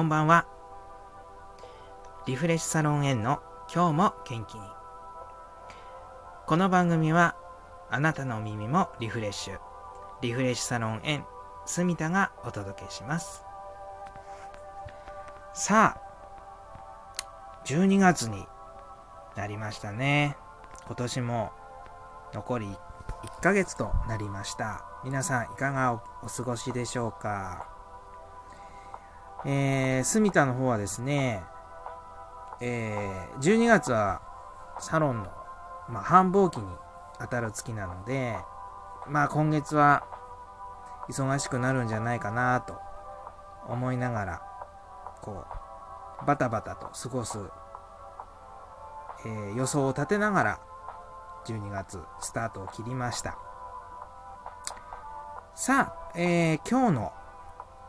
こんばんは。リフレッシュサロン N の今日も元気に。この番組はあなたの耳もリフレッシュ。リフレッシュサロン N 住田がお届けします。さあ、12月になりましたね。今年も残り1ヶ月となりました。皆さんいかがお過ごしでしょうか？えー、住田の方はですね、えー、12月はサロンの、まあ、繁忙期に当たる月なので、まあ今月は忙しくなるんじゃないかなと思いながら、こう、バタバタと過ごす、えー、予想を立てながら、12月スタートを切りました。さあ、えー、今日の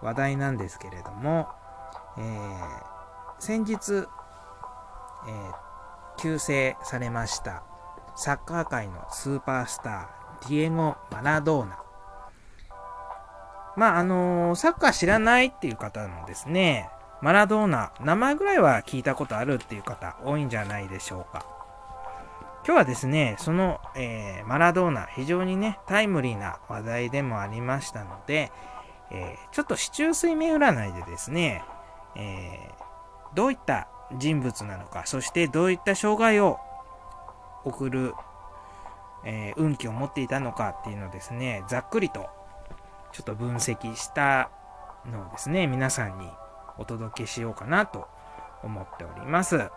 話題なんですけれども、えー、先日、えー、急逝されましたサッカー界のスーパースター、ディエゴ・マラドーナ。まあ、あのー、サッカー知らないっていう方のですね、マラドーナ、名前ぐらいは聞いたことあるっていう方多いんじゃないでしょうか。今日はですね、その、えー、マラドーナ、非常にね、タイムリーな話題でもありましたので、えー、ちょっと市中水面占いでですね、えー、どういった人物なのか、そしてどういった障害を送る、えー、運気を持っていたのかっていうのをですね、ざっくりとちょっと分析したのをですね、皆さんにお届けしようかなと思っております。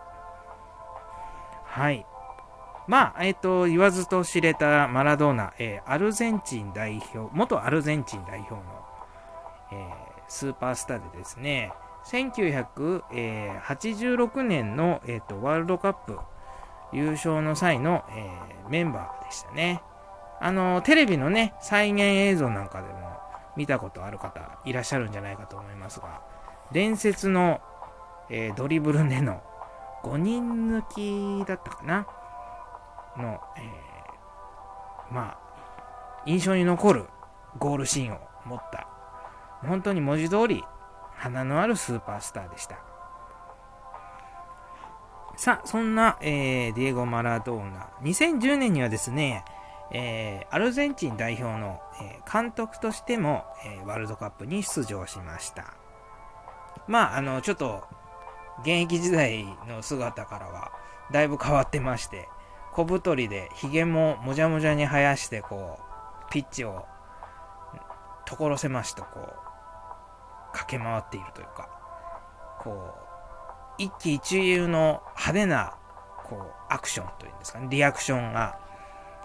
はい。まあ、えっ、ー、と、言わずと知れたマラドーナ、えー、アルゼンチン代表、元アルゼンチン代表のえー、スーパースターでですね、1986年の、えーと、ワールドカップ優勝の際の、えー、メンバーでしたね。あの、テレビのね、再現映像なんかでも見たことある方いらっしゃるんじゃないかと思いますが、伝説の、えー、ドリブルでの5人抜きだったかな？の、えー、まあ、印象に残るゴールシーンを持った本当に文字通り花のあるスーパースターでした。さあ、そんな、えー、ディエゴ・マラドーナ。2010年にはですね、えー、アルゼンチン代表の、えー、監督としても、えー、ワールドカップに出場しました。まあ、あの、ちょっと、現役時代の姿からは、だいぶ変わってまして、小太りで、髭ももじゃもじゃに生やして、こう、ピッチを、所狭しとこう、駆け回っているというか、こう、一喜一憂の派手な、こう、アクションというんですかね、リアクションが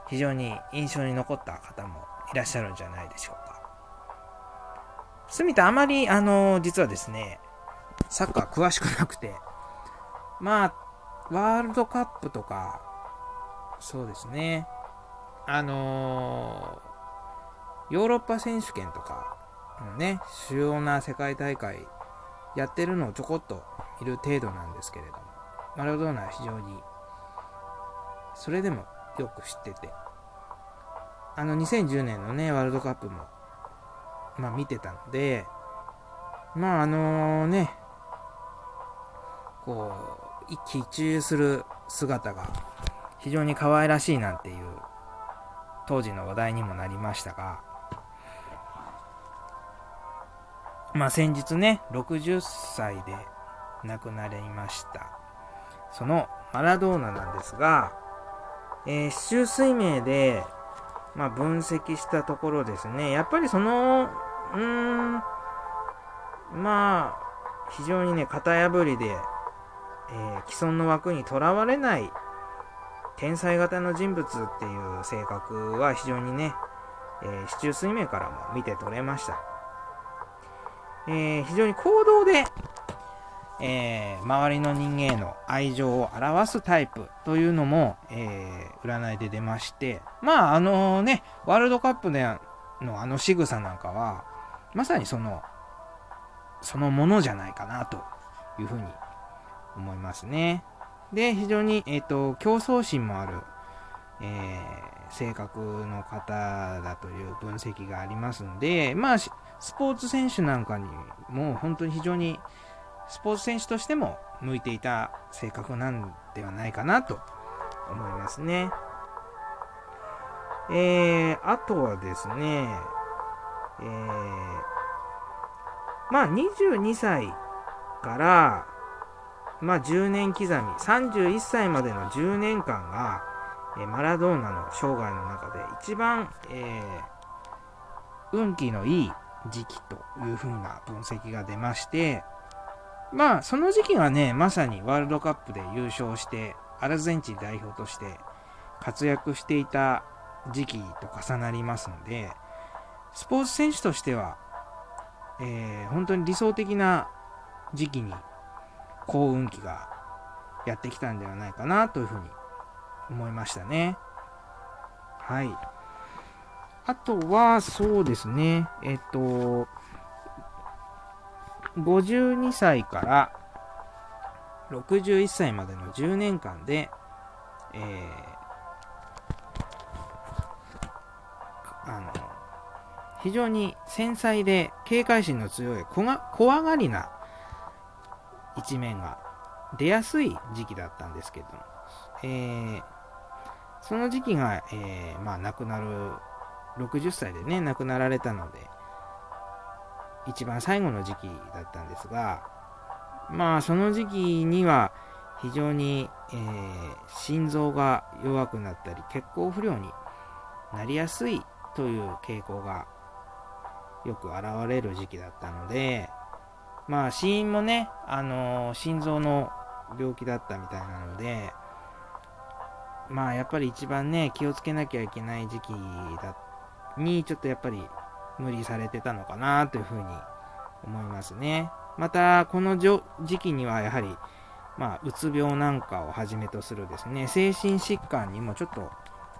非常に印象に残った方もいらっしゃるんじゃないでしょうか。住田あまり、あの、実はですね、サッカー詳しくなくて、まあ、ワールドカップとか、そうですね、あのー、ヨーロッパ選手権とか、ね、主要な世界大会やってるのをちょこっといる程度なんですけれども、マラドーナは非常に、それでもよく知ってて、あの2010年のね、ワールドカップも、まあ見てたので、まああのね、こう、一喜一憂する姿が非常に可愛らしいなんていう当時の話題にもなりましたが、まあ先日ね、60歳で亡くなりました。そのマラドーナなんですが、えー、市中水明で、まあ、分析したところですね、やっぱりその、うーん、まあ、非常にね、型破りで、えー、既存の枠にとらわれない天才型の人物っていう性格は非常にね、えー、市中水面からも見て取れました。えー、非常に行動で、えー、周りの人間への愛情を表すタイプというのも、えー、占いで出まして、まあ、あのね、ワールドカップでのあの仕草なんかは、まさにその、そのものじゃないかなというふうに思いますね。で、非常に、えっ、と、競争心もある、えー、性格の方だという分析がありますんで、まあ、スポーツ選手なんかにも本当に非常にスポーツ選手としても向いていた性格なんではないかなと思いますね。えー、あとはですね、えー、まあ22歳から、まあ10年刻み、31歳までの10年間が、えー、マラドーナの生涯の中で一番、えー、運気のいい時期という風な分析が出まして、まあその時期がね、まさにワールドカップで優勝して、アルゼンチン代表として活躍していた時期と重なりますので、スポーツ選手としては、えー、本当に理想的な時期に幸運期がやってきたんではないかなというふうに思いましたね。はい。あとは、そうですね、えっと、52歳から61歳までの10年間で、えー、あの、非常に繊細で警戒心の強い怖がりな一面が出やすい時期だったんですけども、えー、その時期が、えー、まあ、亡くなる、60歳でね、亡くなられたので、一番最後の時期だったんですが、まあ、その時期には非常に、えー、心臓が弱くなったり、血行不良になりやすいという傾向がよく現れる時期だったので、まあ死因もね、あのー、心臓の病気だったみたいなので、まあやっぱり一番ね、気をつけなきゃいけない時期だっに、ちょっとやっぱり無理されてたのかなというふうに思いますね。また、この時期にはやはり、まあ、うつ病なんかをはじめとするですね、精神疾患にもちょっと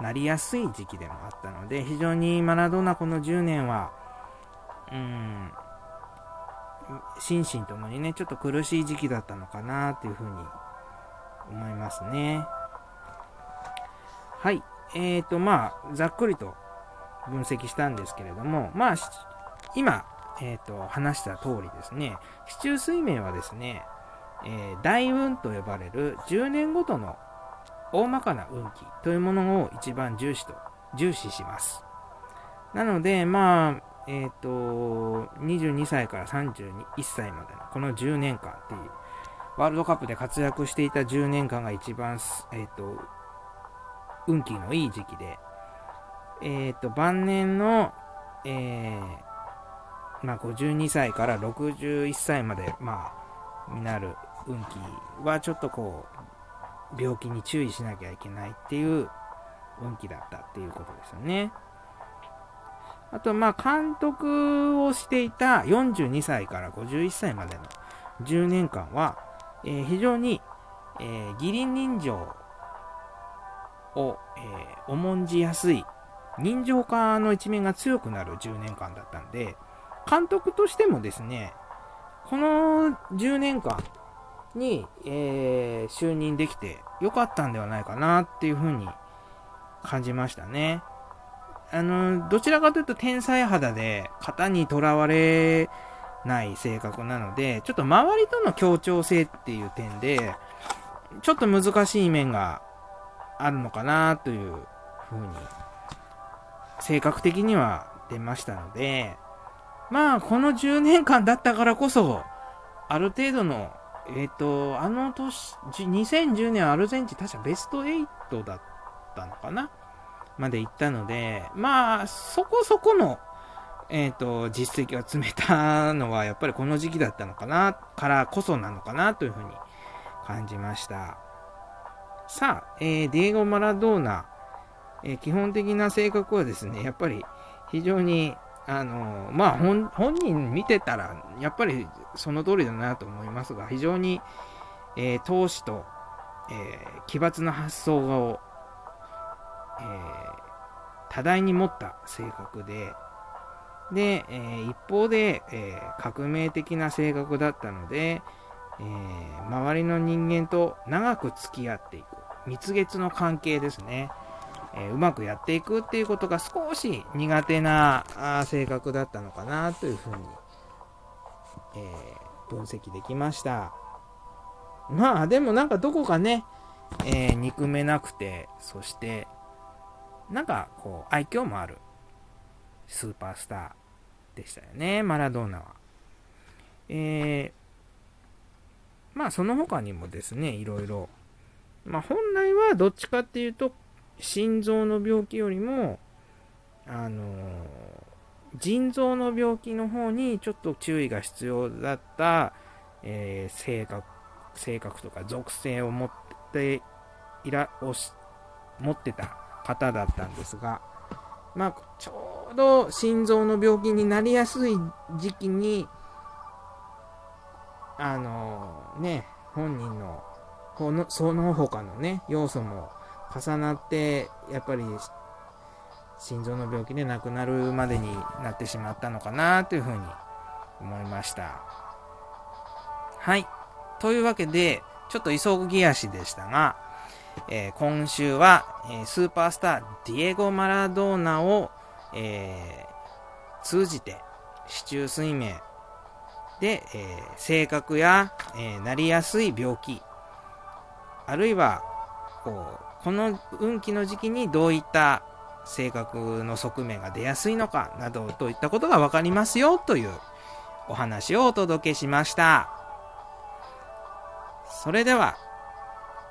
なりやすい時期でもあったので、非常にマラドーナこの10年は、うん、心身ともにね、ちょっと苦しい時期だったのかなっていうふうに思いますね。はい。えーと、まあ、ざっくりと分析したんですけれども、まあ、今、えーと、話した通りですね、市中水面はですね、えー、大運と呼ばれる10年ごとの大まかな運気というものを一番重視と、重視します。なので、まあ、えっ、ー、と、22歳から31歳までのこの10年間っていう、ワールドカップで活躍していた10年間が一番、えっ、ー、と、運気のいい時期で、えっ、ー、と、晩年の、えー、まあ、52歳から61歳まで、まあ、になる運気はちょっとこう、病気に注意しなきゃいけないっていう運気だったっていうことですよね。あと、まあ、監督をしていた42歳から51歳までの10年間は、えー、非常に、えー、義理人情を、えー、重んじやすい人情家の一面が強くなる10年間だったんで、監督としてもですね、この10年間、に、えー、就任できてよかったんではないかなっていうふうに感じましたね。あの、どちらかというと天才肌で型にとらわれない性格なので、ちょっと周りとの協調性っていう点で、ちょっと難しい面があるのかなというふうに、性格的には出ましたので、まあ、この10年間だったからこそ、ある程度のえっ、ー、と、あの年、2010年アルゼンチン確かベスト8だったのかなまで行ったので、まあ、そこそこの、えっ、ー、と、実績を詰めたのは、やっぱりこの時期だったのかな、からこそなのかな、というふうに感じました。さあ、えー、ディエゴ・マラドーナ、えー、基本的な性格はですね、やっぱり非常にあのまあ本人見てたらやっぱりその通りだなと思いますが非常に、えー、投資と、えー、奇抜な発想を、え、多大に持った性格でで、え、一方で、え、革命的な性格だったので、え、周りの人間と長く付き合っていく蜜月の関係ですね。えー、うまくやっていくっていうことが少し苦手な性格だったのかなというふうに、えー、分析できました。まあでもなんかどこかね、えー、憎めなくて、そして、なんかこう愛嬌もあるスーパースターでしたよね、マラドーナは。え、まあその他にもですね、いろいろ。まあ本来はどっちかっていうと、心臓の病気よりも、あの、腎臓の病気の方にちょっと注意が必要だった、えー、性格性格とか属性を持っていらおし持ってた方だったんですが、まあ、ちょうど心臓の病気になりやすい時期に、あのね、本人のこのその他のね、要素も重なって、やっぱり心臓の病気で亡くなるまでになってしまったのかなというふうに思いました。はい。というわけで、ちょっと急ぎ足でしたが、えー、今週は、えー、スーパースターディエゴ・マラドーナを、えー、通じて、市中水明で、え性格や、えなりやすい病気、あるいは、こう、この運気の時期にどういった性格の側面が出やすいのかなどといったことが分かりますよというお話をお届けしました。それでは、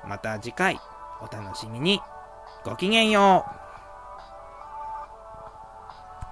また次回お楽しみに。ごきげんよう。